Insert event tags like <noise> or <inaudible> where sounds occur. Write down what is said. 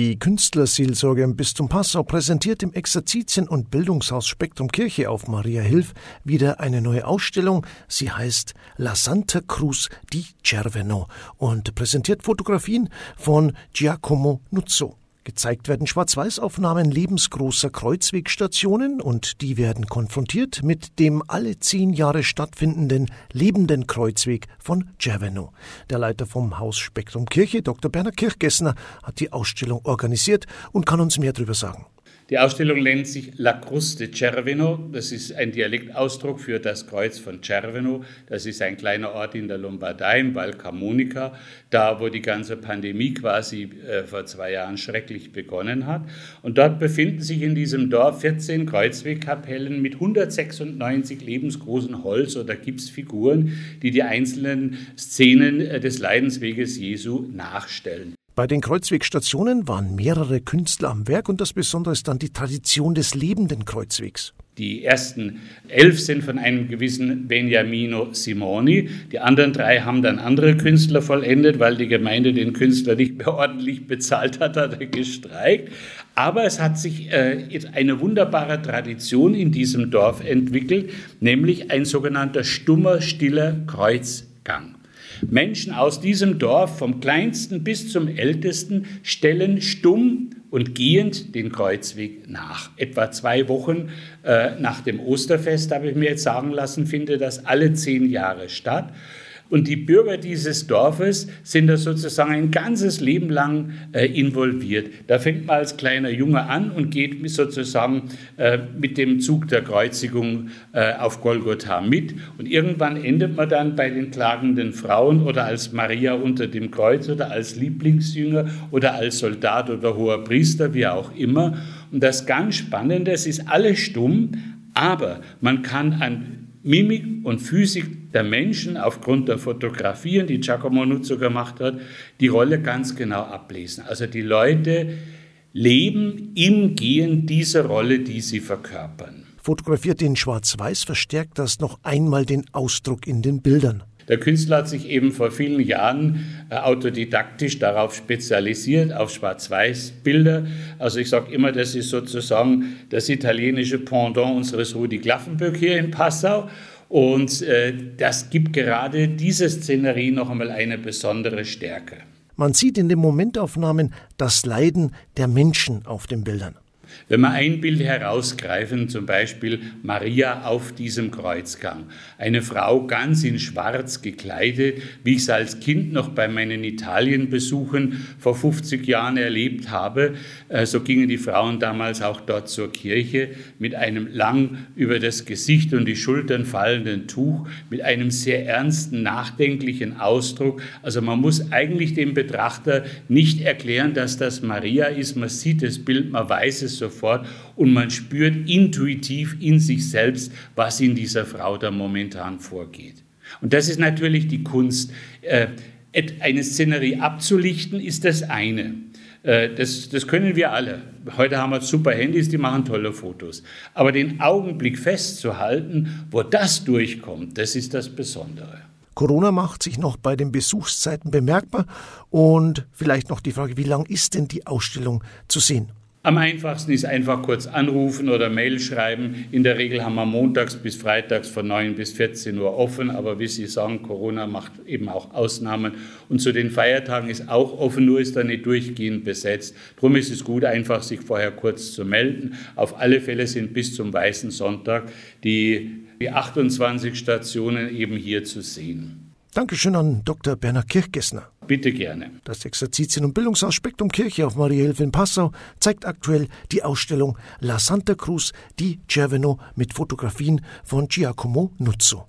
Die Künstlerseelsorge im Bistum Passau präsentiert im Exerzitien- und Bildungshaus Spektrum Kirche auf Maria Hilf wieder eine neue Ausstellung. Sie heißt La Santa Cruz di Cerveno und präsentiert Fotografien von Giacomo Nuzzo. Gezeigt werden Schwarz-Weiß-Aufnahmen lebensgroßer Kreuzwegstationen und die werden konfrontiert mit dem alle zehn Jahre stattfindenden lebenden Kreuzweg von Cerveno. Der Leiter vom Haus Spektrum Kirche, Dr. Bernhard Kirchgessner, hat die Ausstellung organisiert und kann uns mehr darüber sagen. Die Ausstellung nennt sich La Cruz de Cerveno. Das ist ein Dialektausdruck für das Kreuz von Cerveno. Das ist ein kleiner Ort in der Lombardei, im Val Camonica, da wo die ganze Pandemie quasi äh, vor zwei Jahren schrecklich begonnen hat. Und dort befinden sich in diesem Dorf 14 Kreuzwegkapellen mit 196 lebensgroßen Holz- oder Gipsfiguren, die die einzelnen Szenen äh, des Leidensweges Jesu nachstellen. Bei den Kreuzwegstationen waren mehrere Künstler am Werk und das Besondere ist dann die Tradition des lebenden Kreuzwegs. Die ersten elf sind von einem gewissen Beniamino Simoni. Die anderen drei haben dann andere Künstler vollendet, weil die Gemeinde den Künstler nicht mehr <laughs> ordentlich bezahlt hat, hat er gestreikt. Aber es hat sich äh, eine wunderbare Tradition in diesem Dorf entwickelt, nämlich ein sogenannter stummer, stiller Kreuzgang. Menschen aus diesem Dorf, vom kleinsten bis zum ältesten, stellen stumm und gehend den Kreuzweg nach. Etwa zwei Wochen äh, nach dem Osterfest, habe ich mir jetzt sagen lassen, findet das alle zehn Jahre statt. Und die Bürger dieses Dorfes sind da sozusagen ein ganzes Leben lang äh, involviert. Da fängt man als kleiner Junge an und geht sozusagen äh, mit dem Zug der Kreuzigung äh, auf Golgotha mit. Und irgendwann endet man dann bei den klagenden Frauen oder als Maria unter dem Kreuz oder als Lieblingsjünger oder als Soldat oder hoher Priester, wie auch immer. Und das ganz Spannende, es ist alles stumm, aber man kann an Mimik und Physik der Menschen aufgrund der Fotografien, die Giacomo Nuzzo gemacht hat, die Rolle ganz genau ablesen. Also die Leute leben im Gehen dieser Rolle, die sie verkörpern. Fotografiert in Schwarz-Weiß verstärkt das noch einmal den Ausdruck in den Bildern. Der Künstler hat sich eben vor vielen Jahren äh, autodidaktisch darauf spezialisiert, auf Schwarz-Weiß-Bilder. Also ich sage immer, das ist sozusagen das italienische Pendant unseres Rudi Klaffenböck hier in Passau. Und äh, das gibt gerade diese Szenerie noch einmal eine besondere Stärke. Man sieht in den Momentaufnahmen das Leiden der Menschen auf den Bildern. Wenn wir ein Bild herausgreifen, zum Beispiel Maria auf diesem Kreuzgang, eine Frau ganz in Schwarz gekleidet, wie ich es als Kind noch bei meinen Italienbesuchen vor 50 Jahren erlebt habe, äh, so gingen die Frauen damals auch dort zur Kirche mit einem lang über das Gesicht und die Schultern fallenden Tuch, mit einem sehr ernsten, nachdenklichen Ausdruck. Also man muss eigentlich dem Betrachter nicht erklären, dass das Maria ist. Man sieht das Bild, man weiß es sofort und man spürt intuitiv in sich selbst, was in dieser Frau da momentan vorgeht. Und das ist natürlich die Kunst. Äh, eine Szenerie abzulichten ist das eine. Äh, das, das können wir alle. Heute haben wir super Handys, die machen tolle Fotos. Aber den Augenblick festzuhalten, wo das durchkommt, das ist das Besondere. Corona macht sich noch bei den Besuchszeiten bemerkbar und vielleicht noch die Frage, wie lang ist denn die Ausstellung zu sehen? Am einfachsten ist einfach kurz anrufen oder Mail schreiben. In der Regel haben wir montags bis freitags von 9 bis 14 Uhr offen, aber wie Sie sagen, Corona macht eben auch Ausnahmen. Und zu den Feiertagen ist auch offen, nur ist da nicht durchgehend besetzt. Darum ist es gut, einfach sich vorher kurz zu melden. Auf alle Fälle sind bis zum Weißen Sonntag die, die 28 Stationen eben hier zu sehen. Dankeschön an Dr. Bernhard Kirchgessner. Bitte gerne. Das Exerzitien- und Bildungshaus Kirche auf Mariahilfe in Passau zeigt aktuell die Ausstellung La Santa Cruz di Cerveno mit Fotografien von Giacomo Nuzzo.